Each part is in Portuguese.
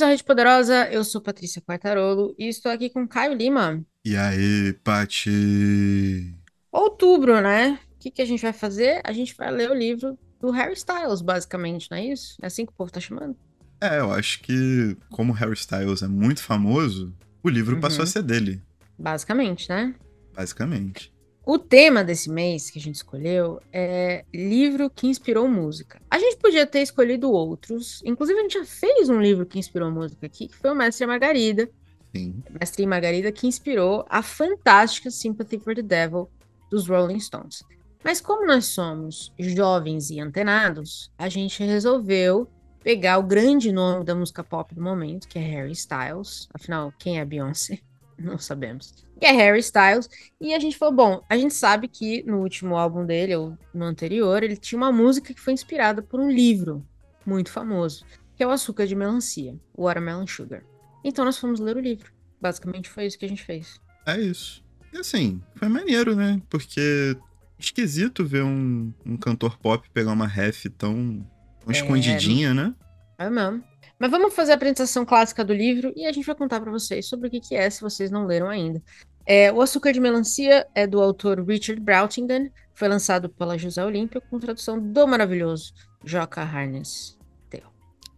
Bem-vindos à Rede Poderosa, eu sou Patrícia Quartarolo e estou aqui com Caio Lima. E aí, Pati? Outubro, né? O que, que a gente vai fazer? A gente vai ler o livro do Harry Styles, basicamente, não é isso? É assim que o povo tá chamando? É, eu acho que, como Harry Styles é muito famoso, o livro Uhum. passou a ser dele, Basicamente, né? basicamente. O tema desse mês que a gente escolheu é livro que inspirou música. A gente podia ter escolhido outros, inclusive a gente já fez um livro que inspirou música aqui, que foi o Mestre e Margarida. Sim. Mestre e Margarida, que inspirou a fantástica Sympathy for the Devil dos Rolling Stones. Mas como nós somos jovens e antenados, a gente resolveu pegar o grande nome da música pop do momento, que é Harry Styles. Afinal, quem é Beyoncé? Não sabemos. Que é Harry Styles. E a gente falou, bom, a gente sabe que no último álbum dele, ou no anterior, ele tinha uma música que foi inspirada por um livro muito famoso, que é o Açúcar de Melancia, o Watermelon Sugar. Então nós fomos ler o livro. Basicamente foi isso que a gente fez. É isso. E assim, foi maneiro, né? Porque esquisito ver um, um cantor pop pegar uma ref tão, tão É. escondidinha, né? É mesmo. Mas vamos fazer a apresentação clássica do livro e a gente vai contar pra vocês sobre o que, que é, se vocês não leram ainda. É, o Açúcar de Melancia é do autor Richard Brautigan, foi lançado pela José Olímpia com tradução do maravilhoso Joca Harness.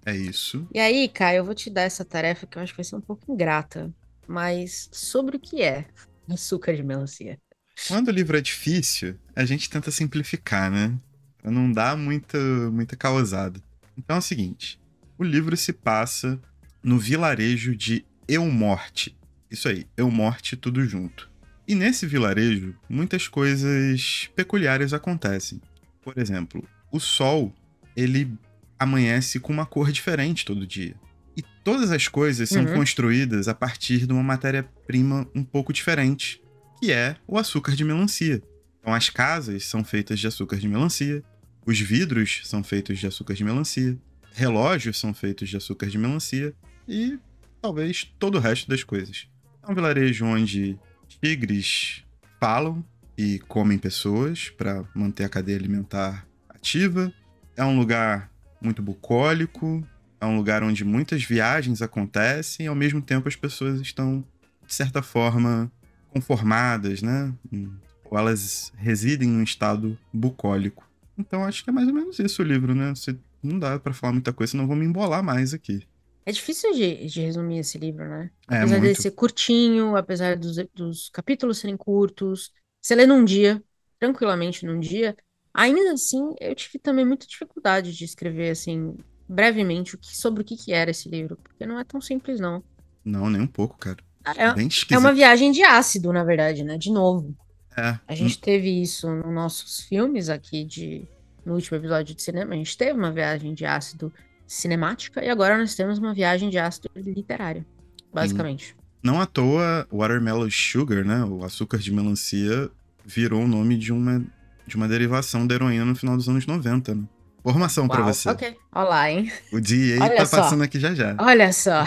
É isso. E aí, Caio, eu vou te dar essa tarefa que eu acho que vai ser um pouco ingrata, mas sobre o que é açúcar de melancia. Quando o livro é difícil, a gente tenta simplificar, né? Pra não dar muita, muita causada. Então é o seguinte: o livro se passa no vilarejo de Eumorte. Isso aí, Eumorte tudo junto. E nesse vilarejo, muitas coisas peculiares acontecem. Por exemplo, o sol, ele amanhece com uma cor diferente todo dia. E todas as coisas são Uhum. construídas a partir de uma matéria-prima um pouco diferente, que é o açúcar de melancia. Então as casas são feitas de açúcar de melancia, os vidros são feitos de açúcar de melancia, relógios são feitos de açúcar de melancia e talvez todo o resto das coisas. É um vilarejo onde tigres falam e comem pessoas para manter a cadeia alimentar ativa. É um lugar muito bucólico, é um lugar onde muitas viagens acontecem e ao mesmo tempo as pessoas estão, de certa forma, conformadas, né? Ou elas residem em um estado bucólico. Então acho que é mais ou menos isso o livro, né? Você, não dá pra falar muita coisa, senão vou me embolar mais aqui. É difícil de, de resumir esse livro, né? É Apesar dele muito. ser curtinho, apesar dos, dos capítulos serem curtos, você lê num dia, tranquilamente num dia, ainda assim eu tive também muita dificuldade de escrever, assim, brevemente o que, sobre o que, que era esse livro, porque não é tão simples, não. Não, nem um pouco, cara. É, Bem é uma viagem de ácido, na verdade, né? De novo. É, A gente teve isso nos nossos filmes aqui de no último episódio de cinema, a gente teve uma viagem de ácido cinemática e agora nós temos uma viagem de ácido literário, basicamente. Não à toa, Watermelon Sugar, né? O açúcar de melancia virou o nome de uma, de uma derivação da heroína no final dos anos 90, né? Formação pra Uau, você. ok. Olha lá, hein? O Olha tá só. passando aqui já já. Olha só.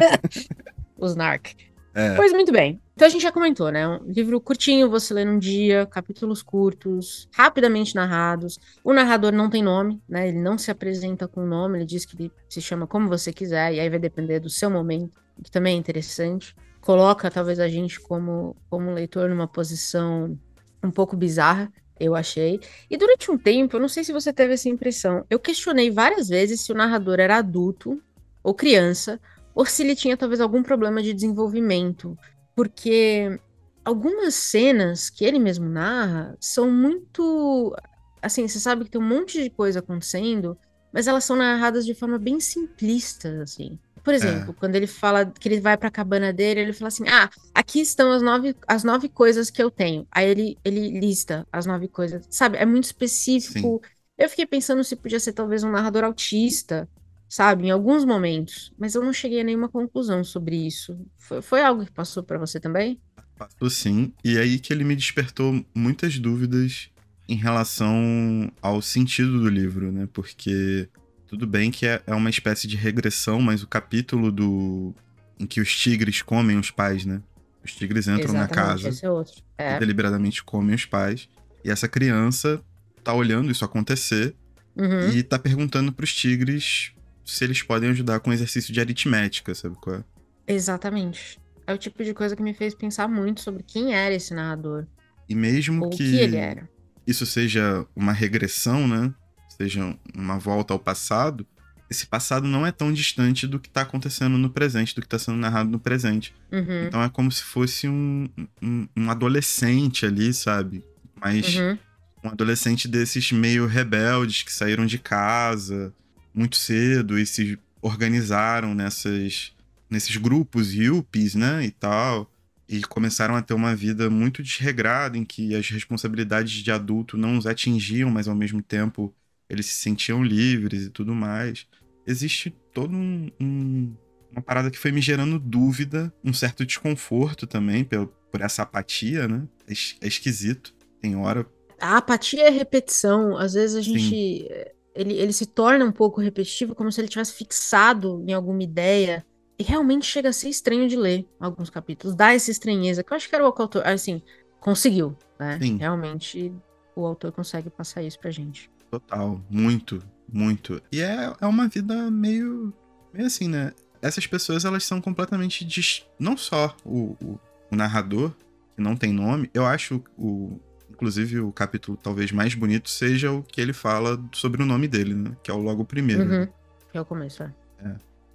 Os NARC. É. Pois muito bem. Então a gente já comentou, né? Um livro curtinho, você lê num dia, capítulos curtos, rapidamente narrados. O narrador não tem nome, né? Ele não se apresenta com nome, ele diz que ele se chama como você quiser, e aí vai depender do seu momento, o que também é interessante. Coloca talvez a gente como, como leitor numa posição um pouco bizarra, eu achei. E durante um tempo, eu não sei se você teve essa impressão, eu questionei várias vezes se o narrador era adulto ou criança, ou se ele tinha talvez algum problema de desenvolvimento, porque algumas cenas que ele mesmo narra são muito. Assim, você sabe que tem um monte de coisa acontecendo, mas elas são narradas de forma bem simplista, assim. Por exemplo, quando ele fala que ele vai pra cabana dele, ele fala assim: Ah, aqui estão as nove, as nove coisas que eu tenho. Aí ele, ele lista as nove coisas. Sabe? É muito específico. Eu fiquei pensando se podia ser talvez um narrador autista, sabe? Em alguns momentos. Mas eu não cheguei a nenhuma conclusão sobre isso. Foi, foi algo que passou pra você também? Passou sim. E aí que ele me despertou muitas dúvidas em relação ao sentido do livro, né? Porque tudo bem que é é uma espécie de regressão, mas o capítulo do em que os tigres comem os pais, né? Os tigres entram na Exatamente, casa esse é outro. e É. deliberadamente comem os pais. E essa criança tá olhando isso acontecer Uhum. e tá perguntando pros tigres se eles podem ajudar com exercício de aritmética, sabe qual é? Exatamente. É o tipo de coisa que me fez pensar muito sobre quem era esse narrador. E mesmo ou que, que ele era. isso seja uma regressão, né? Seja uma volta ao passado, esse passado não é tão distante do que está acontecendo no presente, do que está sendo narrado no presente. Uhum. Então é como se fosse um, um, um adolescente ali, sabe? Mas Uhum. um adolescente desses meio rebeldes que saíram de casa muito cedo e se organizaram nessas, nesses grupos yuppies, né? E tal. E começaram a ter uma vida muito desregrada, em que as responsabilidades de adulto não os atingiam, mas ao mesmo tempo eles se sentiam livres e tudo mais. Existe todo um, um- uma parada que foi me gerando dúvida, um certo desconforto também por, por essa apatia, né? É, é esquisito. Tem hora. A apatia é repetição. Às vezes a Sim. Ele, ele se torna um pouco repetitivo, como se ele tivesse fixado em alguma ideia. E realmente chega a ser estranho de ler alguns capítulos. Dá essa estranheza, que eu acho que era o autor. Assim, conseguiu, né? Sim. Realmente o autor consegue passar isso pra gente. Total, muito, muito. E é, é uma vida meio, meio assim, né? Essas pessoas, elas são completamente. Dis... Não só o, o, o narrador, que não tem nome, eu acho o. Inclusive, o capítulo talvez mais bonito seja o que ele fala sobre o nome dele, né? Que é o logo primeiro. Uhum. Que é o começo, é.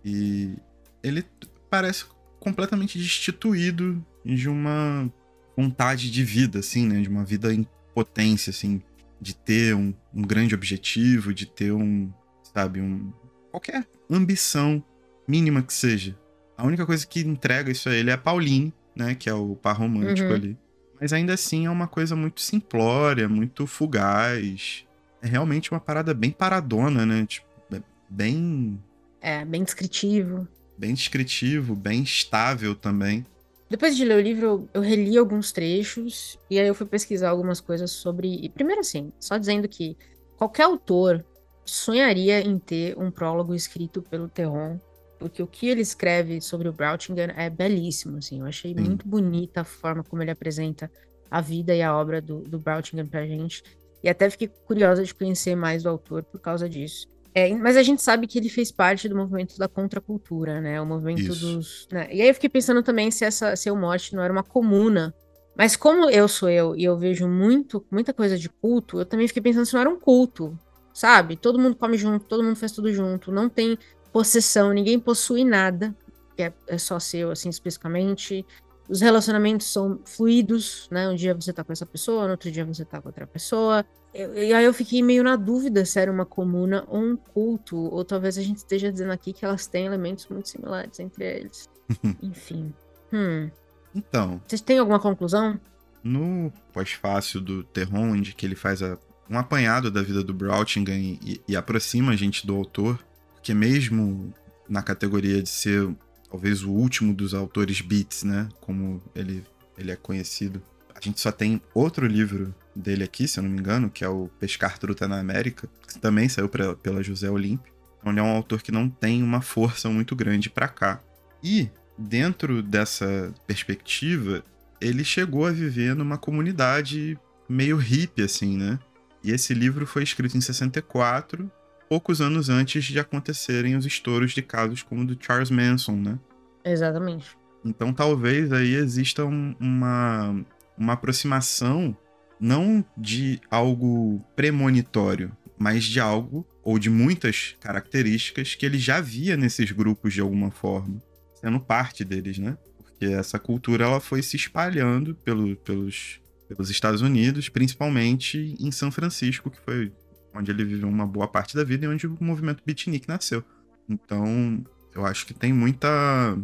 E ele parece completamente destituído de uma vontade de vida, assim, né? De uma vida em potência, assim. De ter um, um grande objetivo, de ter um, sabe, um. qualquer ambição mínima que seja. A única coisa que entrega isso a ele é a Pauline, né? Que é o par romântico Uhum. ali. Mas ainda assim é uma coisa muito simplória, muito fugaz. É realmente uma parada bem paradona, né? Tipo, é bem É, bem descritivo. bem descritivo, bem estável também. Depois de ler o livro, eu- eu reli alguns trechos e aí eu fui pesquisar algumas coisas sobre. E primeiro, assim, só dizendo que qualquer autor sonharia em ter um prólogo escrito pelo Terron, porque o que ele escreve sobre o Brautinger é belíssimo, assim. Eu achei Sim. muito bonita a forma como ele apresenta a vida e a obra do, do Brautinger pra gente. E até fiquei curiosa de conhecer mais do autor por causa disso. É, mas a gente sabe que ele fez parte do movimento da contracultura, né? O movimento Isso. dos. né? E aí eu fiquei pensando também se essa se o Morte não era uma comuna. Mas como eu sou eu e eu vejo muito, muita coisa de culto, eu também fiquei pensando se não era um culto, sabe? Todo mundo come junto, todo mundo faz tudo junto, não tem possessão, ninguém possui nada, que é, é só seu, assim, especificamente. Os relacionamentos são fluidos, né? Um dia você tá com essa pessoa, no outro dia você tá com outra pessoa. Eu- e aí eu fiquei meio na dúvida se era uma comuna ou um culto, ou talvez a gente esteja dizendo aqui que elas têm elementos muito similares entre eles. Enfim. Hum. Então, Vocês têm alguma conclusão? no pós-fácil do Terron, onde que ele faz a- um apanhado da vida do Brautinger e, e- e aproxima a gente do autor, porque mesmo na categoria de ser talvez o último dos autores beats, né, como ele, ele é conhecido, a gente só tem outro livro dele aqui, se eu não me engano, que é o Pescar Truta na América, que também saiu pra- pela José Olímpio. Então ele é um autor que não tem uma força muito grande pra cá. E dentro dessa perspectiva, ele chegou a viver numa comunidade meio hippie, assim, né? E esse livro foi escrito em 64, poucos anos antes de acontecerem os estouros de casos como o do Charles Manson, né? Exatamente. Então talvez aí exista um- uma, uma aproximação não de algo premonitório, mas de algo ou de muitas características que ele já via nesses grupos de alguma forma, sendo parte deles, né? Porque essa cultura ela foi se espalhando pelo, pelos, pelos Estados Unidos, principalmente em São Francisco, que foi onde ele viveu uma boa parte da vida e onde o movimento beatnik nasceu. Então, eu acho que tem muita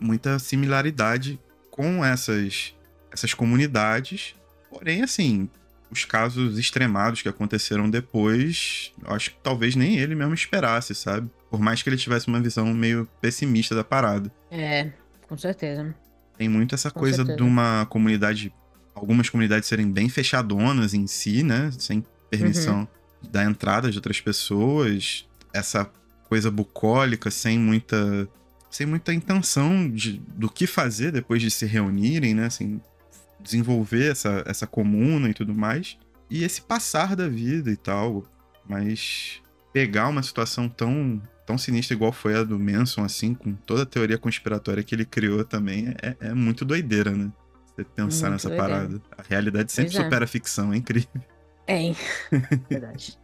muita similaridade com essas essas comunidades. Porém, assim, os casos extremados que aconteceram depois, eu acho que talvez nem ele mesmo esperasse, sabe? Por mais que ele tivesse uma visão meio pessimista da parada. É, com certeza. Tem muito essa Com coisa certeza. de uma comunidade, algumas comunidades serem bem fechadonas em si, né? Sem permissão Uhum. Da entrada de outras pessoas. Essa coisa bucólica, sem muita sem muita intenção de, do que fazer depois de se reunirem, né? Assim, desenvolver essa, essa comuna e tudo mais. E esse passar da vida e tal. Mas pegar uma situação tão tão sinistra igual foi a do Manson, assim, com toda a teoria conspiratória que ele criou também, é, é muito doideira, né? Você pensar muito nessa doideira. parada. A realidade sempre pois é. supera é. a ficção, é incrível. É, verdade.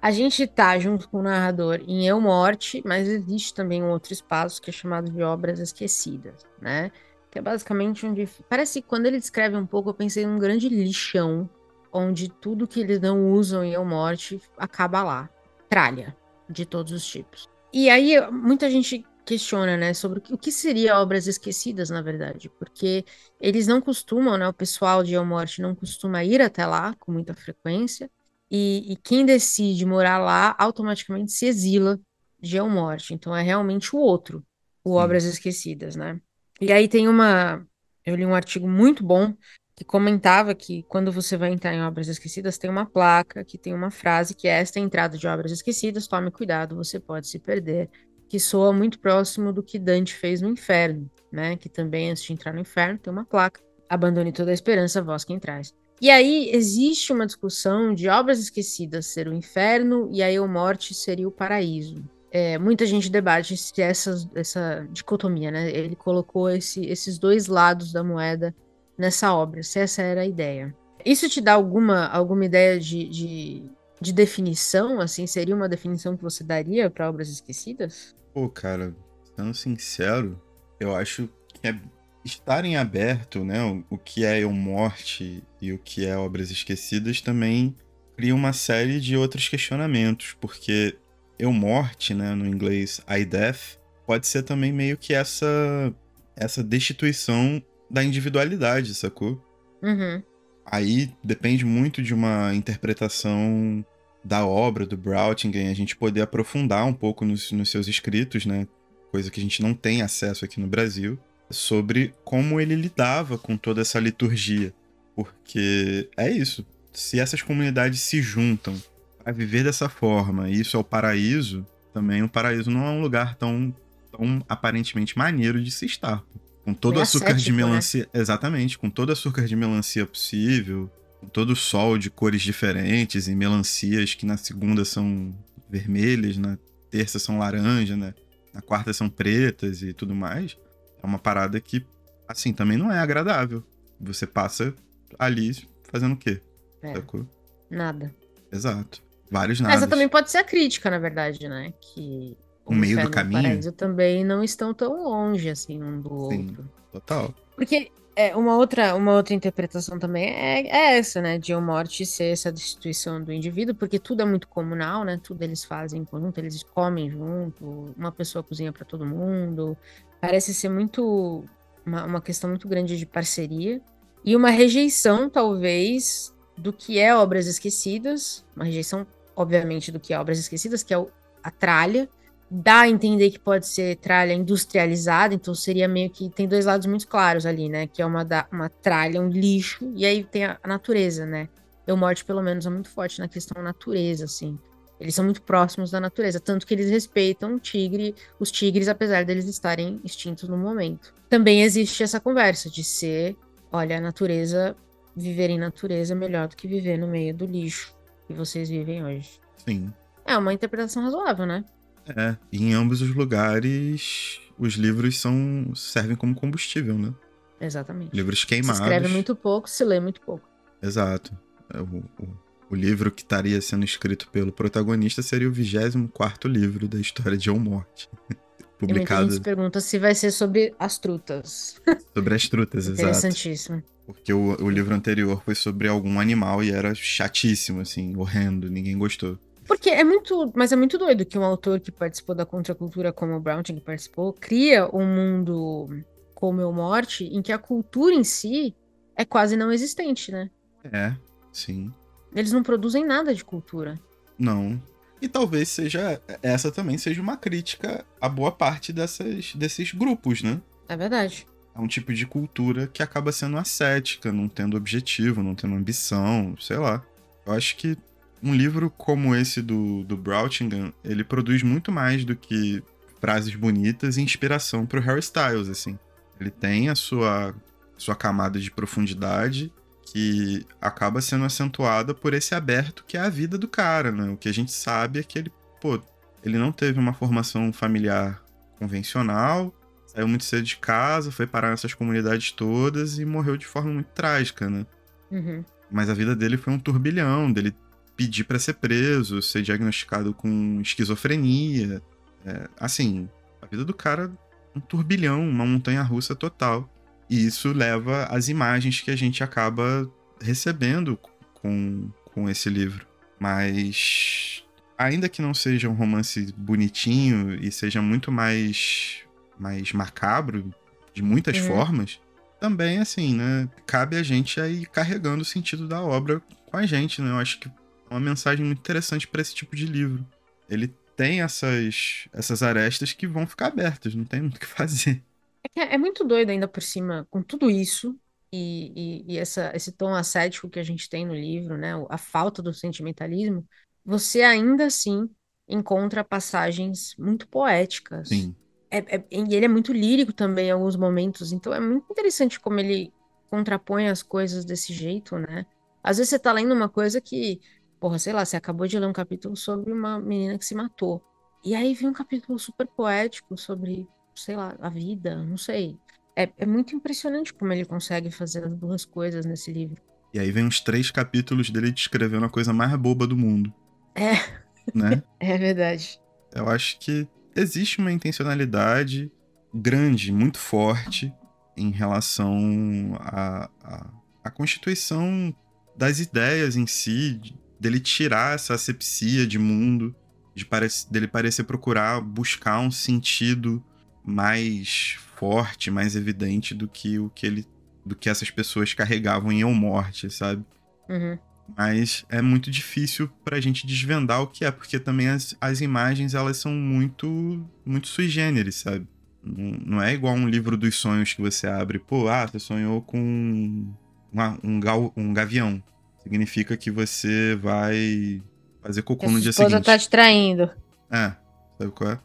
A gente tá junto com o narrador em Eu Morte, mas existe também um outro espaço que é chamado de Obras Esquecidas, né? Que é basicamente onde. Parece que quando ele descreve um pouco, eu pensei num grande lixão, onde tudo que eles não usam em Eu Morte acaba lá. Tralha, de todos os tipos. E aí, muita gente questiona, né, sobre o que seria Obras Esquecidas, na verdade, porque eles não costumam, né, o pessoal de El Morte não costuma ir até lá com muita frequência, e, e quem decide morar lá automaticamente se exila de El Morte, então é realmente o outro, o Sim. Obras Esquecidas, né. E aí tem uma, eu li um artigo muito bom que comentava que quando você vai entrar em Obras Esquecidas tem uma placa que tem uma frase que é esta é a entrada de Obras Esquecidas, tome cuidado, você pode se perder que soa muito próximo do que Dante fez no Inferno, né? Que também, antes de entrar no Inferno, tem uma placa: Abandone toda a esperança, vós quem traz. E aí existe uma discussão de obras esquecidas ser o inferno e aí a morte seria o paraíso. É, muita gente debate se essa, essa dicotomia, né? Ele colocou esse, esses dois lados da moeda nessa obra, se essa era a ideia. Isso te dá alguma, alguma ideia de, de, de definição? Assim, seria uma definição que você daria para obras esquecidas? Pô, cara, sendo sincero, eu acho que é estar em aberto, né? O, que é Eu Morte e o que é Obras Esquecidas também cria uma série de outros questionamentos, porque Eu Morte, né, no inglês I Death, pode ser também meio que essa essa destituição da individualidade, sacou? Uhum. Aí depende muito de uma interpretação da obra do Brautingen, a gente poder aprofundar um pouco nos, nos seus escritos, né? Coisa que a gente não tem acesso aqui no Brasil, sobre como ele lidava com toda essa liturgia. Porque é isso. Se essas comunidades se juntam para viver dessa forma, e isso é o paraíso, também o paraíso não é um lugar tão, tão aparentemente maneiro de se estar. Com todo o açúcar de né? melancia. Né? Exatamente, com todo o açúcar de melancia possível, todo o sol de cores diferentes e melancias que na segunda são vermelhas, na terça são laranja, né? Na quarta são pretas e tudo mais. É uma parada que, assim, também não é agradável. Você passa ali fazendo o quê? É, nada. Exato. Vários nada. Essa também pode ser a crítica, na verdade, né? Que o, o meio do caminho. E o também não estão tão longe assim um do Sim, outro. Total. Porque é, uma, outra, uma outra interpretação também é, é essa, né? De a morte ser essa destituição do indivíduo, porque tudo é muito comunal, né? Tudo eles fazem em conjunto, eles comem junto, uma pessoa cozinha para todo mundo. Parece ser muito. Uma, uma questão muito grande de parceria. E uma rejeição, talvez, do que é Obras Esquecidas. Uma rejeição, obviamente, do que é Obras Esquecidas, que é o, a tralha dá a entender que pode ser tralha industrializada, então seria meio que tem dois lados muito claros ali, né? Que é uma, da, uma tralha, um lixo, e aí tem a, a natureza, né? Eu morte, pelo menos, é muito forte na questão natureza, assim. Eles são muito próximos da natureza, tanto que eles respeitam o tigre, os tigres, apesar deles estarem extintos no momento. Também existe essa conversa de ser, olha, a natureza, viver em natureza é melhor do que viver no meio do lixo que vocês vivem hoje. Sim. É uma interpretação razoável, né? É, e em ambos os lugares, os livros são servem como combustível, né? Exatamente. Livros queimados. Se escreve muito pouco, se lê muito pouco. Exato. É, o, o, o livro que estaria sendo escrito pelo protagonista seria o 24 livro da história de John Morte. Publicado. E muita gente pergunta se vai ser sobre as trutas. Sobre as trutas, exato. Interessantíssimo. Porque o, o livro anterior foi sobre algum animal e era chatíssimo, assim, horrendo, ninguém gostou. Porque é muito. Mas é muito doido que um autor que participou da contracultura, como o Browning participou, cria um mundo como o Morte, em que a cultura em si é quase não existente, né? É, sim. Eles não produzem nada de cultura. Não. E talvez seja. Essa também seja uma crítica a boa parte dessas, desses grupos, né? É verdade. É um tipo de cultura que acaba sendo ascética, não tendo objetivo, não tendo ambição, sei lá. Eu acho que um livro como esse do, do Brautingham, ele produz muito mais do que frases bonitas e inspiração pro Harry Styles, assim. Ele tem a sua, sua camada de profundidade que acaba sendo acentuada por esse aberto que é a vida do cara, né? O que a gente sabe é que ele, pô, ele não teve uma formação familiar convencional, saiu muito cedo de casa, foi parar nessas comunidades todas e morreu de forma muito trágica, né? Uhum. Mas a vida dele foi um turbilhão, dele pedir para ser preso, ser diagnosticado com esquizofrenia. É, assim, a vida do cara um turbilhão, uma montanha russa total. E isso leva às imagens que a gente acaba recebendo com, com esse livro. Mas ainda que não seja um romance bonitinho e seja muito mais mais macabro de muitas uhum. formas, também assim, né, cabe a gente aí carregando o sentido da obra com a gente, né? Eu acho que uma mensagem muito interessante para esse tipo de livro. Ele tem essas essas arestas que vão ficar abertas, não tem muito o que fazer. É, é muito doido ainda por cima com tudo isso e, e, e essa, esse tom ascético que a gente tem no livro, né? A falta do sentimentalismo, você ainda assim encontra passagens muito poéticas. Sim. É, é, e ele é muito lírico também em alguns momentos, então é muito interessante como ele contrapõe as coisas desse jeito, né? Às vezes você tá lendo uma coisa que, porra, sei lá, você acabou de ler um capítulo sobre uma menina que se matou. E aí vem um capítulo super poético sobre, sei lá, a vida, não sei. É, é muito impressionante como ele consegue fazer as duas coisas nesse livro. E aí vem uns três capítulos dele descrevendo a coisa mais boba do mundo. É. Né? é verdade. Eu acho que existe uma intencionalidade grande, muito forte, em relação à a, constituição das ideias em si, dele tirar essa asepsia de mundo, de parece, dele parecer procurar buscar um sentido mais forte, mais evidente do que o que ele do que essas pessoas carregavam em Eu Morte, sabe? Uhum. Mas é muito difícil pra gente desvendar o que é, porque também as, as imagens elas são muito muito sui generis, sabe? Não, não é igual um livro dos sonhos que você abre, pô, ah, você sonhou com uma, um, gal, um gavião. Significa que você vai fazer cocô no dia seguinte. A esposa tá te traindo. É, sabe qual é?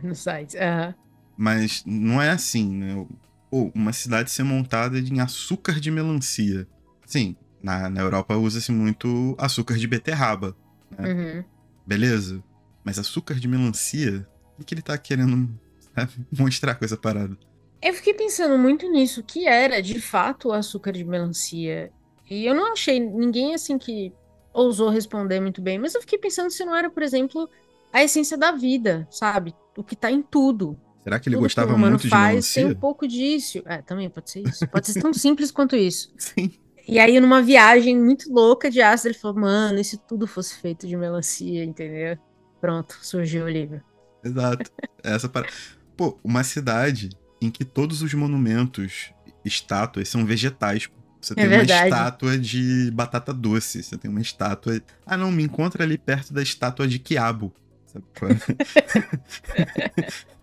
no site, aham. Uhum. Mas não é assim, né? Pô, uma cidade ser montada em açúcar de melancia. Sim, na, na Europa usa-se muito açúcar de beterraba. Né? Uhum. Beleza? Mas açúcar de melancia, o que ele tá querendo sabe, mostrar com essa parada? Eu fiquei pensando muito nisso, que era de fato o açúcar de melancia. E eu não achei ninguém assim que ousou responder muito bem, mas eu fiquei pensando se não era, por exemplo, a essência da vida, sabe? O que tá em tudo. Será que ele tudo gostava que muito faz, de melancia? Tem um pouco disso. É, também pode ser isso. Pode ser tão simples quanto isso. Sim. E aí, numa viagem muito louca de ácido, ele falou: Mano, e se tudo fosse feito de melancia, entendeu? Pronto, surgiu o livro. Exato. Essa para... Pô, uma cidade em que todos os monumentos, estátuas, são vegetais. Você é tem verdade. uma estátua de batata doce, você tem uma estátua. Ah, não, me encontra ali perto da estátua de quiabo. Sabe?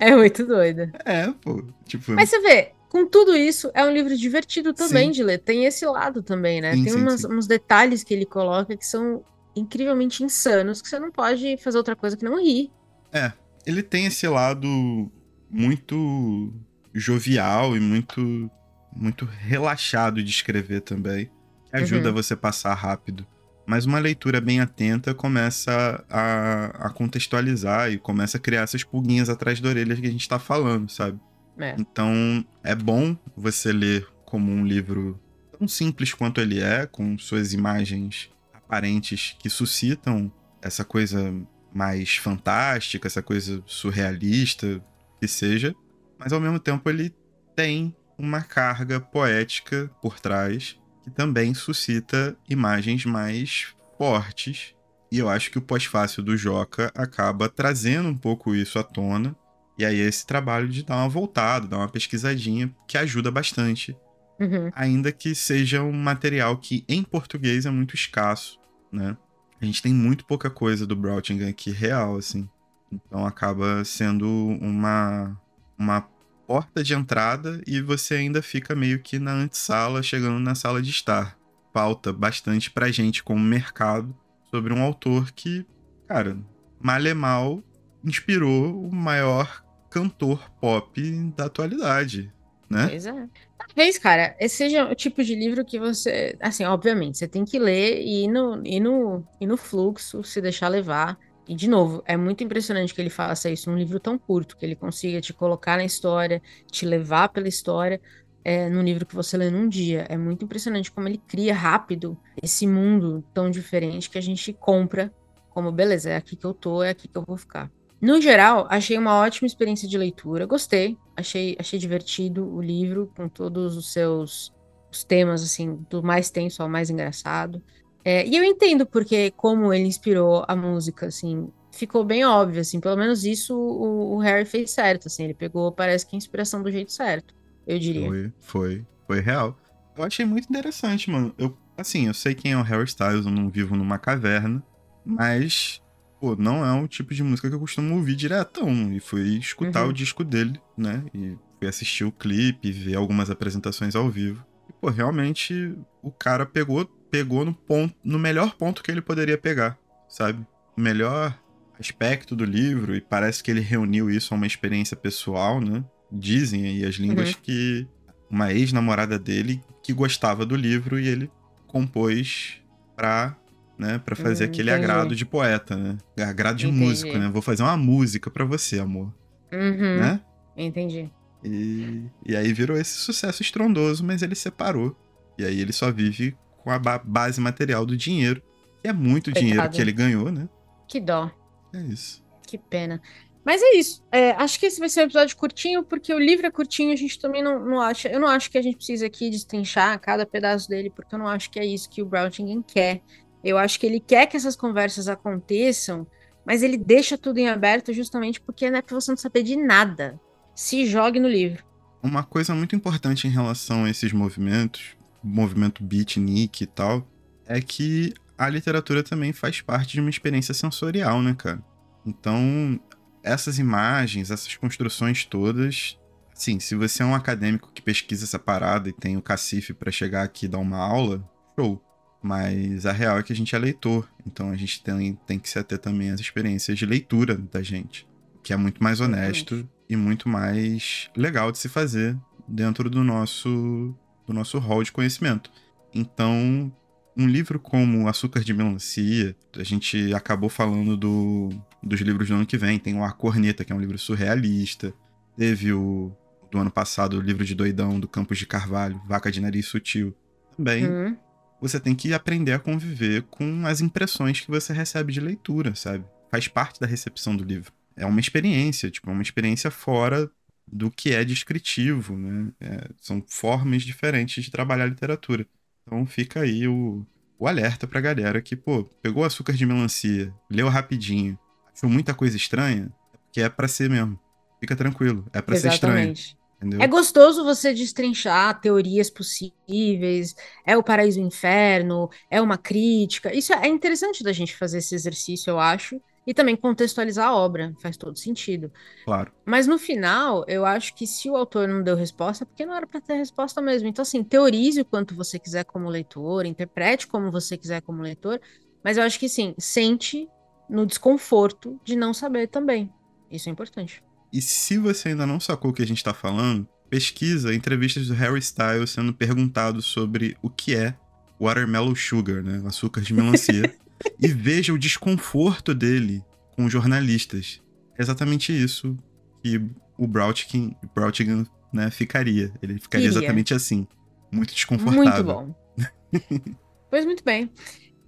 É muito doida. É, pô. Tipo... Mas você vê, com tudo isso, é um livro divertido também sim. de ler. Tem esse lado também, né? Sim, Tem sim, umas, uns detalhes que ele coloca que são incrivelmente insanos, que você não pode fazer outra coisa que não rir. É, ele tem esse lado muito jovial e muito muito relaxado de escrever também, que ajuda uhum. você a passar rápido mas uma leitura bem atenta começa a, a, contextualizar e começa a criar essas pulguinhas atrás da orelha que a gente está falando, sabe? É. Então é bom você ler como um livro tão simples quanto ele é, com suas imagens aparentes que suscitam essa coisa mais fantástica, essa coisa surrealista que seja, mas ao mesmo tempo ele tem uma carga poética por trás que também suscita imagens mais fortes. E eu acho que o pós-fácil do Joca acaba trazendo um pouco isso à tona. E aí esse trabalho de dar uma voltada, dar uma pesquisadinha, que ajuda bastante. Uhum. Ainda que seja um material que em português é muito escasso, né? A gente tem muito pouca coisa do Brautigan aqui real, assim. Então acaba sendo uma, uma porta de entrada e você ainda fica meio que na antessala, chegando na sala de estar. Falta bastante pra gente como mercado sobre um autor que, cara, mal é mal, inspirou o maior cantor pop da atualidade, né? Pois é. Talvez, cara, esse seja o tipo de livro que você, assim, obviamente, você tem que ler e ir no, e no, e no fluxo, se deixar levar. E, de novo, é muito impressionante que ele faça isso num livro tão curto, que ele consiga te colocar na história, te levar pela história, é, num livro que você lê num dia. É muito impressionante como ele cria rápido esse mundo tão diferente que a gente compra como, beleza, é aqui que eu tô, é aqui que eu vou ficar. No geral, achei uma ótima experiência de leitura. Gostei, achei, achei divertido o livro, com todos os seus os temas, assim, do mais tenso ao mais engraçado. É, e eu entendo porque, como ele inspirou a música, assim, ficou bem óbvio, assim, pelo menos isso o, o, Harry fez certo, assim, ele pegou, parece que a inspiração do jeito certo, eu diria. Foi, foi, foi real. Eu achei muito interessante, mano. Eu, assim, eu sei quem é o Harry Styles, eu não vivo numa caverna, mas, pô, não é o tipo de música que eu costumo ouvir diretão. E fui escutar uhum. o disco dele, né, e fui assistir o clipe, ver algumas apresentações ao vivo. E, pô, realmente o cara pegou pegou no ponto, no melhor ponto que ele poderia pegar, sabe? O melhor aspecto do livro e parece que ele reuniu isso a uma experiência pessoal, né? Dizem aí as línguas uhum. que uma ex-namorada dele que gostava do livro e ele compôs pra, né, pra fazer hum, aquele entendi. agrado de poeta, né? Agrado de entendi. músico, né? Vou fazer uma música para você, amor. Uhum. Né? Entendi. E, e aí virou esse sucesso estrondoso, mas ele separou. E aí ele só vive com a ba base material do dinheiro. Que é muito Coitado. dinheiro que ele ganhou, né? Que dó. É isso. Que pena. Mas é isso. É, acho que esse vai ser um episódio curtinho, porque o livro é curtinho, a gente também não, não acha. Eu não acho que a gente precisa aqui destrinchar cada pedaço dele, porque eu não acho que é isso que o Broutingen quer. Eu acho que ele quer que essas conversas aconteçam, mas ele deixa tudo em aberto justamente porque não é pra você não saber de nada. Se jogue no livro. Uma coisa muito importante em relação a esses movimentos, movimento beatnik e tal, é que a literatura também faz parte de uma experiência sensorial, né, cara? Então, essas imagens, essas construções todas, sim, se você é um acadêmico que pesquisa essa parada e tem o cacife para chegar aqui e dar uma aula, show. Mas a real é que a gente é leitor, então a gente tem, tem que se ater também às experiências de leitura da gente, que é muito mais honesto e muito mais legal de se fazer dentro do nosso do nosso hall de conhecimento. Então, um livro como Açúcar de Melancia, a gente acabou falando do, dos livros do ano que vem. Tem o A Corneta, que é um livro surrealista. Teve o do ano passado o livro de Doidão, do Campos de Carvalho, Vaca de Nariz Sutil. Também uhum. você tem que aprender a conviver com as impressões que você recebe de leitura, sabe? Faz parte da recepção do livro. É uma experiência, tipo, é uma experiência fora do que é descritivo, né? É, são formas diferentes de trabalhar a literatura. Então fica aí o, o alerta pra galera que, pô, pegou açúcar de melancia, leu rapidinho, achou muita coisa estranha, que é para ser mesmo. Fica tranquilo, é para ser estranho. Entendeu? É gostoso você destrinchar teorias possíveis, é o paraíso e o inferno, é uma crítica. Isso é interessante da gente fazer esse exercício, eu acho e também contextualizar a obra, faz todo sentido. Claro. Mas no final, eu acho que se o autor não deu resposta, é porque não era para ter resposta mesmo. Então, assim, teorize o quanto você quiser como leitor, interprete como você quiser como leitor, mas eu acho que sim, sente no desconforto de não saber também. Isso é importante. E se você ainda não sacou o que a gente tá falando, pesquisa entrevistas do Harry Styles sendo perguntado sobre o que é watermelon sugar, né? Açúcar de melancia. e veja o desconforto dele com jornalistas. É exatamente isso que o Brautigan, Brautigan né, ficaria. Ele ficaria Queria. exatamente assim. Muito desconfortável. Muito bom. pois muito bem.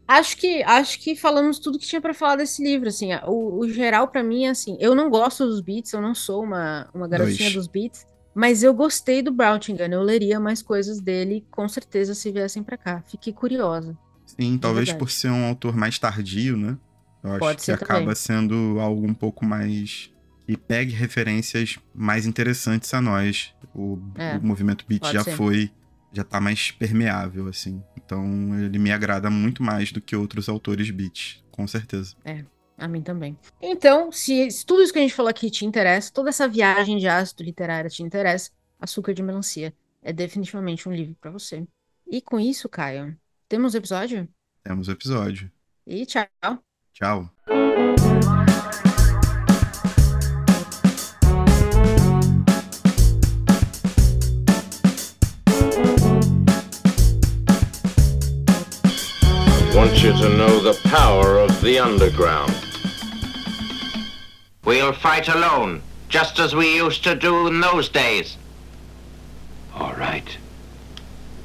Acho que acho que falamos tudo que tinha para falar desse livro, assim. O, o geral para mim é assim, eu não gosto dos beats, eu não sou uma, uma garotinha Dois. dos beats, mas eu gostei do Brautigan, eu leria mais coisas dele, com certeza se viessem para cá. Fiquei curiosa. Sim, talvez verdade. por ser um autor mais tardio, né? Eu acho Pode que acaba também. sendo algo um pouco mais. que pegue referências mais interessantes a nós. O, é, o movimento beat já ser. foi. já tá mais permeável, assim. Então ele me agrada muito mais do que outros autores beat, com certeza. É. A mim também. Então, se, se tudo isso que a gente falou aqui te interessa, toda essa viagem de ácido literário te interessa, Açúcar de Melancia é definitivamente um livro para você. E com isso, Caio, temos episódio? Temos episódio. E tchau. Tchau. want you to know the power of the underground. We'll fight alone, just as we used to do in those days. All right.